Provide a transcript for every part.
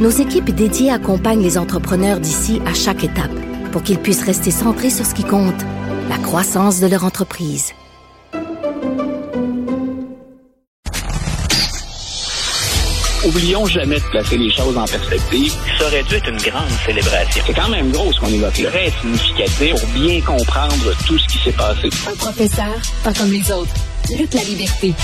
nos équipes dédiées accompagnent les entrepreneurs d'ici à chaque étape pour qu'ils puissent rester centrés sur ce qui compte, la croissance de leur entreprise. Oublions jamais de placer les choses en perspective. Ça aurait dû être une grande célébration. C'est quand même gros ce qu'on évoque là. Très significatif pour bien comprendre tout ce qui s'est passé. Un professeur, pas comme les autres. Lutte la liberté.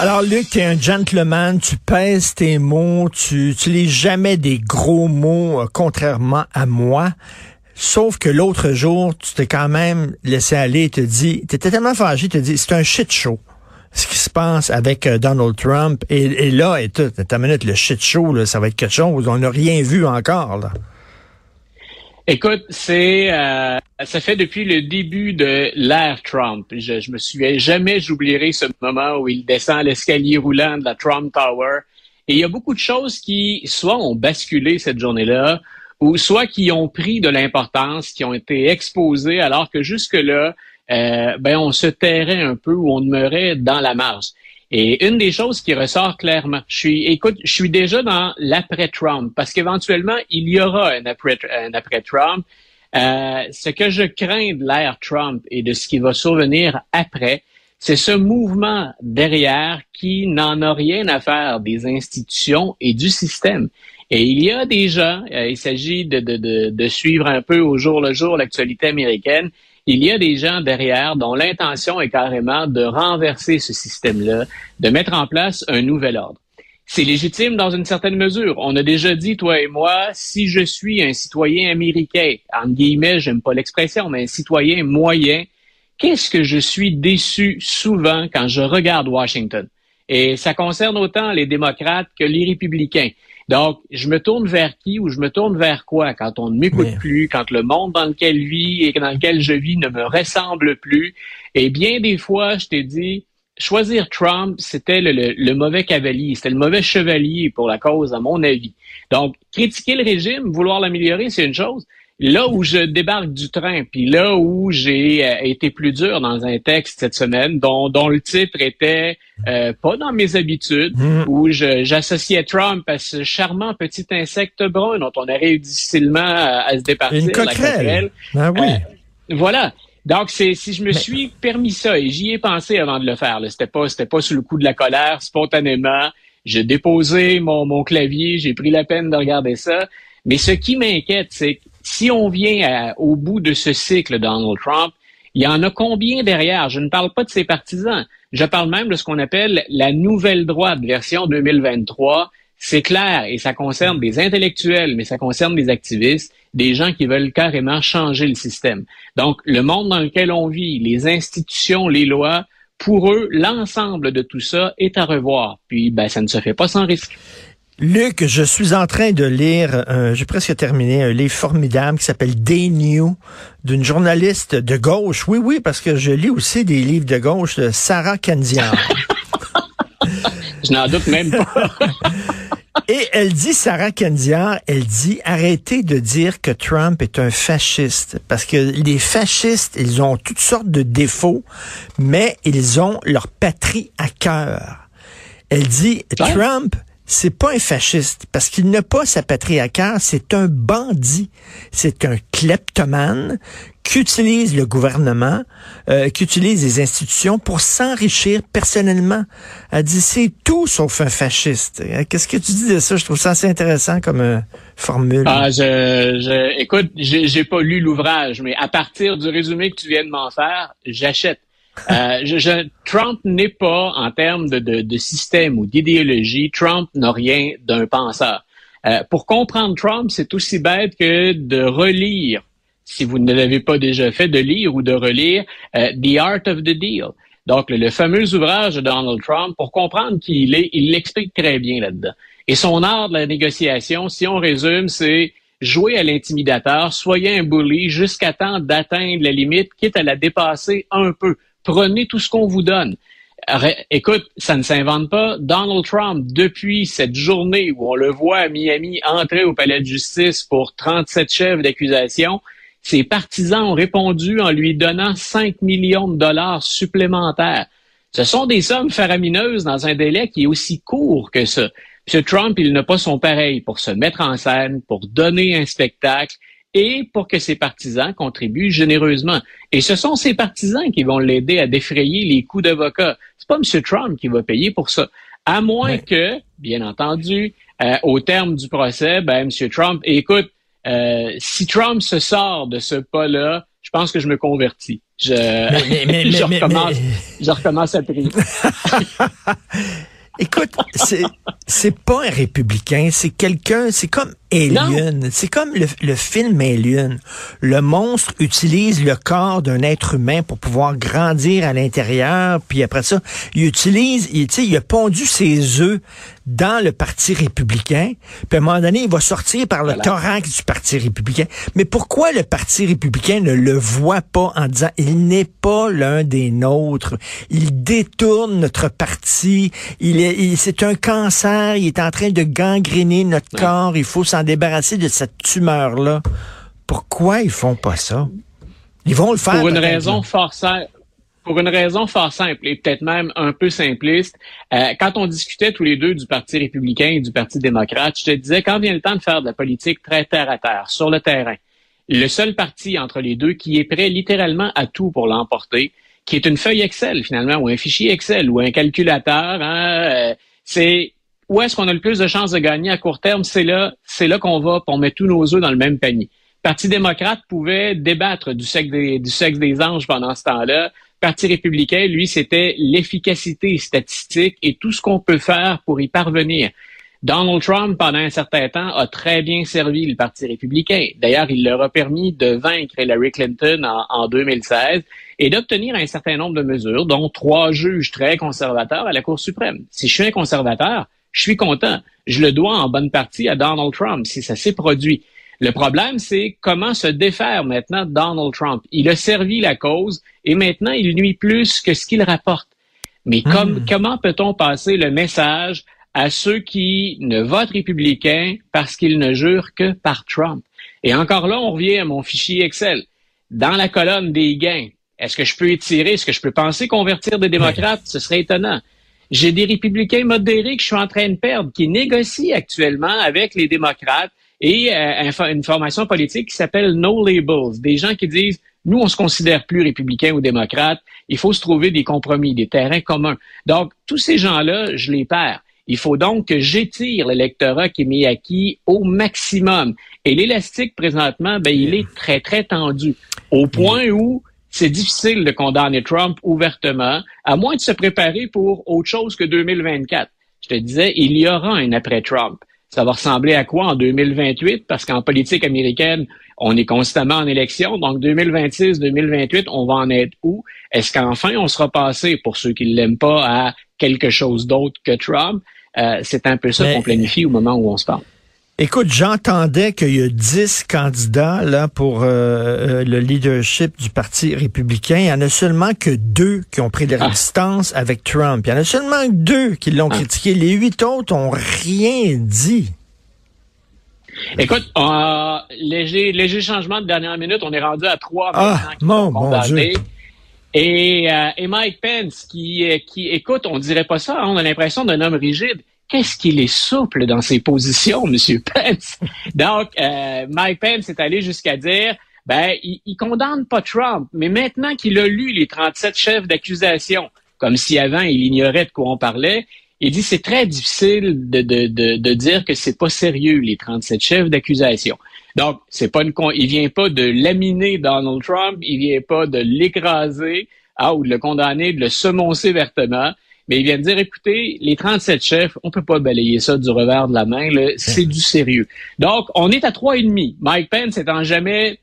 Alors, Luc, tu es un gentleman, tu pèses tes mots, tu utilises jamais des gros mots, euh, contrairement à moi. Sauf que l'autre jour, tu t'es quand même laissé aller et te dit, tu étais tellement fâché, te dis, c'est un shit show ce qui se passe avec euh, Donald Trump. Et, là, et tout, minute, le shit show, là, ça va être quelque chose. On n'a rien vu encore. Là. Écoute, c'est euh, ça fait depuis le début de l'ère Trump. Je, je me souviens jamais, j'oublierai ce moment où il descend l'escalier roulant de la Trump Tower. Et il y a beaucoup de choses qui soit ont basculé cette journée-là, ou soit qui ont pris de l'importance, qui ont été exposées, alors que jusque-là, euh, ben on se tairait un peu ou on demeurait dans la marge. Et une des choses qui ressort clairement, je suis, écoute, je suis déjà dans l'après-Trump, parce qu'éventuellement, il y aura un après-Trump. Euh, ce que je crains de l'ère Trump et de ce qui va survenir après, c'est ce mouvement derrière qui n'en a rien à faire des institutions et du système. Et il y a des gens, euh, il s'agit de, de, de, de, suivre un peu au jour le jour l'actualité américaine, il y a des gens derrière dont l'intention est carrément de renverser ce système-là, de mettre en place un nouvel ordre. C'est légitime dans une certaine mesure. On a déjà dit, toi et moi, si je suis un citoyen américain, en guillemets, j'aime pas l'expression, mais un citoyen moyen, qu'est-ce que je suis déçu souvent quand je regarde Washington? Et ça concerne autant les démocrates que les républicains. Donc, je me tourne vers qui ou je me tourne vers quoi quand on ne m'écoute plus, quand le monde dans lequel je vis et dans lequel je vis ne me ressemble plus? Et bien des fois, je t'ai dit, choisir Trump, c'était le, mauvais cavalier, c'était le mauvais chevalier pour la cause, à mon avis. Donc, critiquer le régime, vouloir l'améliorer, c'est une chose. Là où je débarque du train, puis là où j'ai euh, été plus dur dans un texte cette semaine, dont, dont le titre était euh, pas dans mes habitudes, mm. où j'associais Trump à ce charmant petit insecte brun dont on arrive difficilement à, se départir. Une coquerelle. Ah oui. Euh, voilà. Donc, c'est si je me suis permis ça et j'y ai pensé avant de le faire. C'était pas c'était pas sous le coup de la colère, spontanément. J'ai déposé mon, mon clavier, j'ai pris la peine de regarder ça. Mais ce qui m'inquiète, c'est que si on vient au bout de ce cycle Donald Trump, il y en a combien derrière? Je ne parle pas de ses partisans. Je parle même de ce qu'on appelle la nouvelle droite version 2023. C'est clair et ça concerne des intellectuels, mais ça concerne des activistes, des gens qui veulent carrément changer le système. Donc, le monde dans lequel on vit, les institutions, les lois, pour eux, l'ensemble de tout ça est à revoir. Puis, ben, ça ne se fait pas sans risque. Luc, je suis en train de lire, euh, j'ai presque terminé, un livre formidable qui s'appelle Day New, d'une journaliste de gauche. Oui, oui, parce que je lis aussi des livres de gauche de Sarah Kandiar. je n'en doute même pas. Et elle dit, Sarah Kandiar, elle dit, arrêtez de dire que Trump est un fasciste. Parce que les fascistes, ils ont toutes sortes de défauts, mais ils ont leur patrie à cœur. Elle dit, Trump, c'est pas un fasciste parce qu'il n'a pas sa patrie à cœur, c'est un bandit, c'est un kleptomane qui utilise le gouvernement, euh, qui utilise les institutions pour s'enrichir personnellement. Elle dit c'est tout sauf un fasciste. Euh, qu'est-ce que tu dis de ça? Je trouve ça assez intéressant comme euh, formule. Ah, je, je écoute, j'ai pas lu l'ouvrage, mais à partir du résumé que tu viens de m'en faire, j'achète. Euh, Trump n'est pas, en termes de, de, de système ou d'idéologie, Trump n'a rien d'un penseur. Euh, pour comprendre Trump, c'est aussi bête que de relire, si vous ne l'avez pas déjà fait, de lire ou de relire euh, The Art of the Deal. Donc, le, fameux ouvrage de Donald Trump, pour comprendre qui il est, il l'explique très bien là-dedans. Et son art de la négociation, si on résume, c'est jouer à l'intimidateur, soyez un bully jusqu'à temps d'atteindre la limite, quitte à la dépasser un peu. Prenez tout ce qu'on vous donne. Écoute, ça ne s'invente pas. Donald Trump, depuis cette journée où on le voit à Miami entrer au palais de justice pour 37 chefs d'accusation, ses partisans ont répondu en lui donnant 5 millions de dollars supplémentaires. Ce sont des sommes faramineuses dans un délai qui est aussi court que ça. M. Trump, il n'a pas son pareil pour se mettre en scène, pour donner un spectacle et pour que ses partisans contribuent généreusement. Et ce sont ses partisans qui vont l'aider à défrayer les coûts d'avocat. C'est pas M. Trump qui va payer pour ça. À moins que, bien entendu, euh, au terme du procès, ben, M. Trump, écoute, euh, si Trump se sort de ce pas-là, je pense que je me convertis. Je, je, recommence, je recommence à prier. Écoute, c'est c'est pas un républicain, c'est quelqu'un, c'est comme Alien, c'est comme le, le, film Alien. Le monstre utilise le corps d'un être humain pour pouvoir grandir à l'intérieur, puis après ça, il utilise, il, il a pondu ses œufs dans le Parti républicain, puis à un moment donné, il va sortir par le thorax du Parti républicain. Mais pourquoi le Parti républicain ne le voit pas en disant, il n'est pas l'un des nôtres, il détourne notre parti, il est, c'est un cancer, il est en train de gangréner notre corps, il faut s'en débarrasser de cette tumeur-là. Pourquoi ils font pas ça? Ils vont le faire. Pour une raison simple pour une raison fort simple et peut-être même un peu simpliste. Euh, quand on discutait tous les deux du Parti républicain et du Parti démocrate, je te disais, quand vient le temps de faire de la politique très terre à terre, sur le terrain, le seul parti entre les deux qui est prêt littéralement à tout pour l'emporter, qui est une feuille Excel finalement, ou un fichier Excel, ou un calculateur, hein, euh, c'est où est-ce qu'on a le plus de chances de gagner à court terme, c'est là, c'est là qu'on va, pour mettre tous nos œufs dans le même panier. Parti démocrate pouvait débattre du sexe des anges pendant ce temps-là, Parti républicain, lui, c'était l'efficacité statistique et tout ce qu'on peut faire pour y parvenir. Donald Trump, pendant un certain temps, a très bien servi le Parti républicain. D'ailleurs, il leur a permis de vaincre Hillary Clinton en, en 2016 et d'obtenir un certain nombre de mesures, dont trois juges très conservateurs à la Cour suprême. Si je suis un conservateur, je suis content. Je le dois en bonne partie à Donald Trump si ça s'est produit. Le problème, c'est comment se défaire maintenant de Donald Trump. Il a servi la cause et maintenant il nuit plus que ce qu'il rapporte. Mais hmm. comment peut-on passer le message à ceux qui ne votent républicain parce qu'ils ne jurent que par Trump? Et encore là, on revient à mon fichier Excel. Dans la colonne des gains, est-ce que je peux étirer, est-ce que je peux penser convertir des démocrates? Ce serait étonnant. J'ai des républicains modérés que je suis en train de perdre, qui négocient actuellement avec les démocrates et euh, une formation politique qui s'appelle No Labels, des gens qui disent nous, on se considère plus républicain ou démocrate, il faut se trouver des compromis, des terrains communs. Donc, tous ces gens-là, je les perds. Il faut donc que j'étire l'électorat qui est mis acquis au maximum. Et l'élastique, présentement, ben, il est très, très tendu. Au point où c'est difficile de condamner Trump ouvertement, à moins de se préparer pour autre chose que 2024. Je te disais, il y aura un après Trump. Ça va ressembler à quoi en 2028? Parce qu'en politique américaine, on est constamment en élection. Donc, 2026, 2028, on va en être où? Est-ce qu'enfin, on sera passé, pour ceux qui ne l'aiment pas, à quelque chose d'autre que Trump? Euh, c'est un peu ça qu'on planifie au moment où on se parle. Écoute, j'entendais qu'il y a dix candidats là pour euh, euh, le leadership du Parti républicain. Il y en a seulement que deux qui ont pris de ah. distance avec Trump. Il y en a seulement deux qui l'ont ah. critiqué. Les huit autres ont rien dit. Écoute, euh, léger, léger changement de dernière minute. On est rendu à trois ah, mon, mon Dieu. Et, euh, et Mike Pence, qui, qui, écoute, on dirait pas ça, hein, on a l'impression d'un homme rigide qu'est-ce qu'il est souple dans ses positions, M. Pence? Donc, euh, Mike Pence est allé jusqu'à dire, ben, il, il, condamne pas Trump, mais maintenant qu'il a lu les 37 chefs d'accusation, comme si avant il ignorait de quoi on parlait, il dit c'est très difficile de, de, de, de dire que c'est pas sérieux les 37 chefs d'accusation. Donc, c'est pas une il vient pas de laminer Donald Trump, il vient pas de l'écraser, ah, ou de le condamner, de le semoncer vertement mais il vient de dire, écoutez, les 37 chefs, on peut pas balayer ça du revers de la main, c'est du sérieux. Donc, on est à trois et demi. Mike Pence étant jamais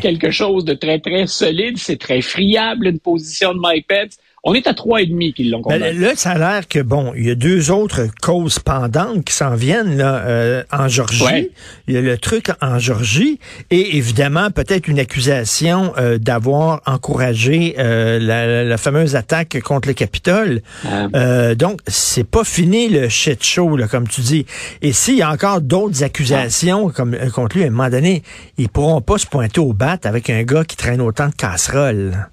quelque chose de très, très solide, c'est très friable, une position de Mike Pence. On est à trois et demi qui l'ont Ben, condamné. là, ça a l'air que, bon, il y a deux autres causes pendantes qui s'en viennent là, euh, en Georgie. Ouais. Il y a le truc en Georgie et évidemment peut-être une accusation euh, d'avoir encouragé euh, la, la fameuse attaque contre le Capitole. Ah. Euh, donc, c'est pas fini le shit show, là, comme tu dis. Et s'il y a encore d'autres accusations comme contre lui, à un moment donné, ils pourront pas se pointer au bat avec un gars qui traîne autant de casseroles.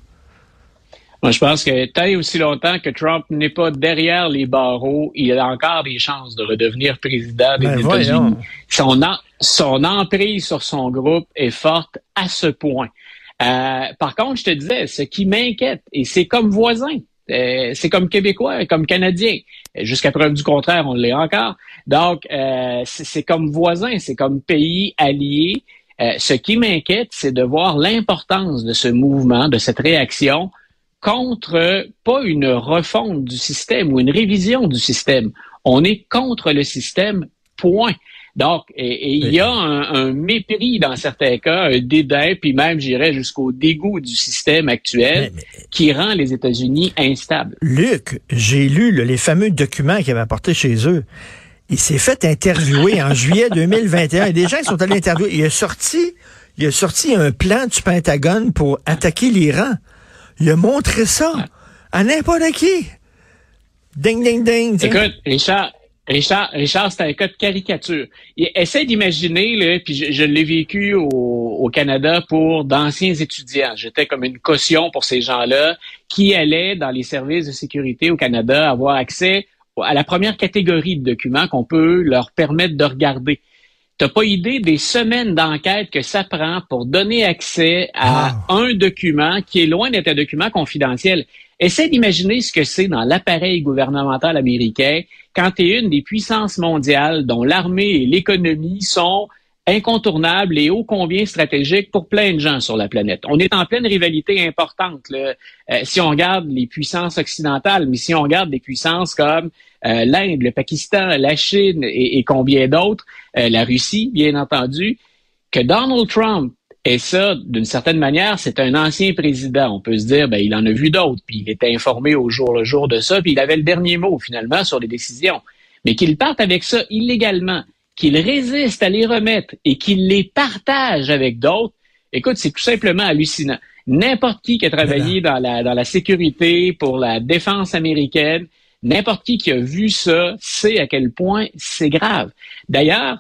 Moi, je pense que tant et aussi longtemps que Trump n'est pas derrière les barreaux, il a encore des chances de redevenir président des Ben, États-Unis. Son, en- son emprise sur son groupe est forte à ce point. Euh, par contre, je te disais, ce qui m'inquiète, et c'est comme voisin, euh, c'est comme Québécois, comme Canadien. Jusqu'à preuve du contraire, on l'est encore. Donc, euh, c'est c'est comme voisin, c'est comme pays allié. Euh, ce qui m'inquiète, c'est de voir l'importance de ce mouvement, de cette réaction contre euh, pas une refonte du système ou une révision du système. On est contre le système, point. Donc, et, et il y a un, un mépris dans certains cas, un dédain, puis même, j'irais jusqu'au dégoût du système actuel Mais- qui rend les États-Unis instables. Luc, j'ai lu là, les fameux documents qu'il avait apportés chez eux. Il s'est fait interviewer en juillet 2021. Il y a des gens qui sont allés interviewer. Il a sorti, il a sorti un plan du Pentagone pour attaquer l'Iran. Il a montré ça à n'importe qui. Ding, ding, ding. Écoute, Richard, Richard, Richard, c'est un cas de caricature. Et essaie d'imaginer, là, puis je, je l'ai vécu au, au Canada pour d'anciens étudiants. J'étais comme une caution pour ces gens-là qui allaient dans les services de sécurité au Canada avoir accès à la première catégorie de documents qu'on peut leur permettre de regarder. T'as pas idée des semaines d'enquête que ça prend pour donner accès à un document qui est loin d'être un document confidentiel. Essaie d'imaginer ce que c'est dans l'appareil gouvernemental américain quand tu es une des puissances mondiales dont l'armée et l'économie sont incontournables et ô combien stratégiques pour plein de gens sur la planète. On est en pleine rivalité importante. Euh, si on regarde les puissances occidentales, mais si on regarde des puissances comme euh, l'Inde, le Pakistan, la Chine et, et combien d'autres, euh, la Russie, bien entendu, que Donald Trump ait ça, d'une certaine manière, c'est un ancien président. On peut se dire, ben, il en a vu d'autres, puis il était informé au jour le jour de ça, puis il avait le dernier mot, finalement, sur les décisions. Mais qu'il parte avec ça illégalement, qu'il résiste à les remettre et qu'il les partage avec d'autres, écoute, c'est tout simplement hallucinant. N'importe qui qui a travaillé dans la, dans la sécurité, pour la défense américaine, n'importe qui qui a vu ça sait à quel point c'est grave. D'ailleurs,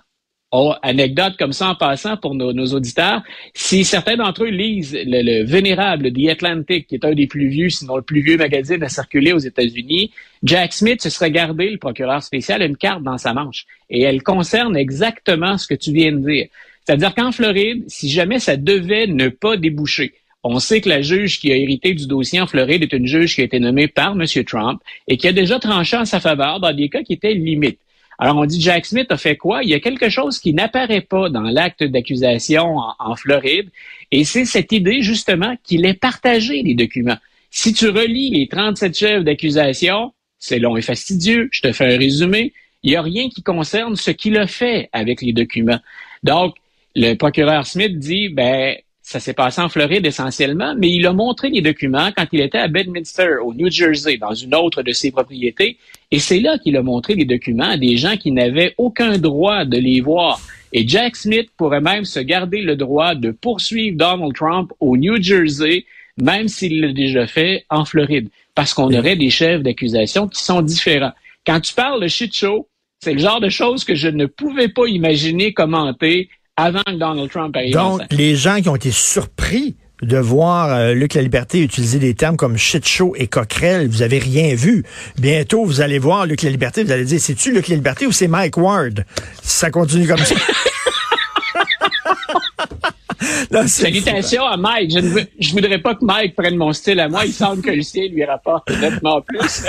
oh, anecdote comme ça en passant pour nos, auditeurs, si certains d'entre eux lisent le, le vénérable The Atlantic, qui est un des plus vieux, sinon le plus vieux magazine à circuler aux États-Unis, Jack Smith se serait gardé, le procureur spécial, une carte dans sa manche. Et elle concerne exactement ce que tu viens de dire. C'est-à-dire qu'en Floride, si jamais ça devait ne pas déboucher, on sait que la juge qui a hérité du dossier en Floride est une juge qui a été nommée par M. Trump et qui a déjà tranché en sa faveur dans des cas qui étaient limites. Alors, on dit Jack Smith a fait quoi? Il y a quelque chose qui n'apparaît pas dans l'acte d'accusation en, Floride, et c'est cette idée, justement, qu'il ait partagé les documents. Si tu relis les 37 chefs d'accusation, c'est long et fastidieux, je te fais un résumé, il n'y a rien qui concerne ce qu'il a fait avec les documents. Donc, le procureur Smith dit, ben, ça s'est passé en Floride essentiellement, mais il a montré les documents quand il était à Bedminster, au New Jersey, dans une autre de ses propriétés, et c'est là qu'il a montré les documents à des gens qui n'avaient aucun droit de les voir. Et Jack Smith pourrait même se garder le droit de poursuivre Donald Trump au New Jersey, même s'il l'a déjà fait en Floride, parce qu'on aurait des chefs d'accusation qui sont différents. Quand tu parles de shit show, c'est le genre de choses que je ne pouvais pas imaginer commenter avant que Donald Trump arrive. Donc, les gens qui ont été surpris de voir euh, Luc La Liberté utiliser des termes comme shit show et coquerelle, vous avez rien vu. Bientôt, vous allez voir Luc La Liberté, vous allez dire, c'est-tu Luc La Liberté ou c'est Mike Ward? Ça continue comme ça. Salutations à Mike. Je ne veux, je voudrais pas que Mike prenne mon style à moi. Il semble que le sien lui rapporte nettement plus.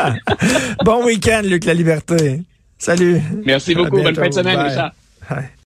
bon week-end, Luc La Liberté. Salut. Merci beaucoup. Bonne fin de semaine, Richard.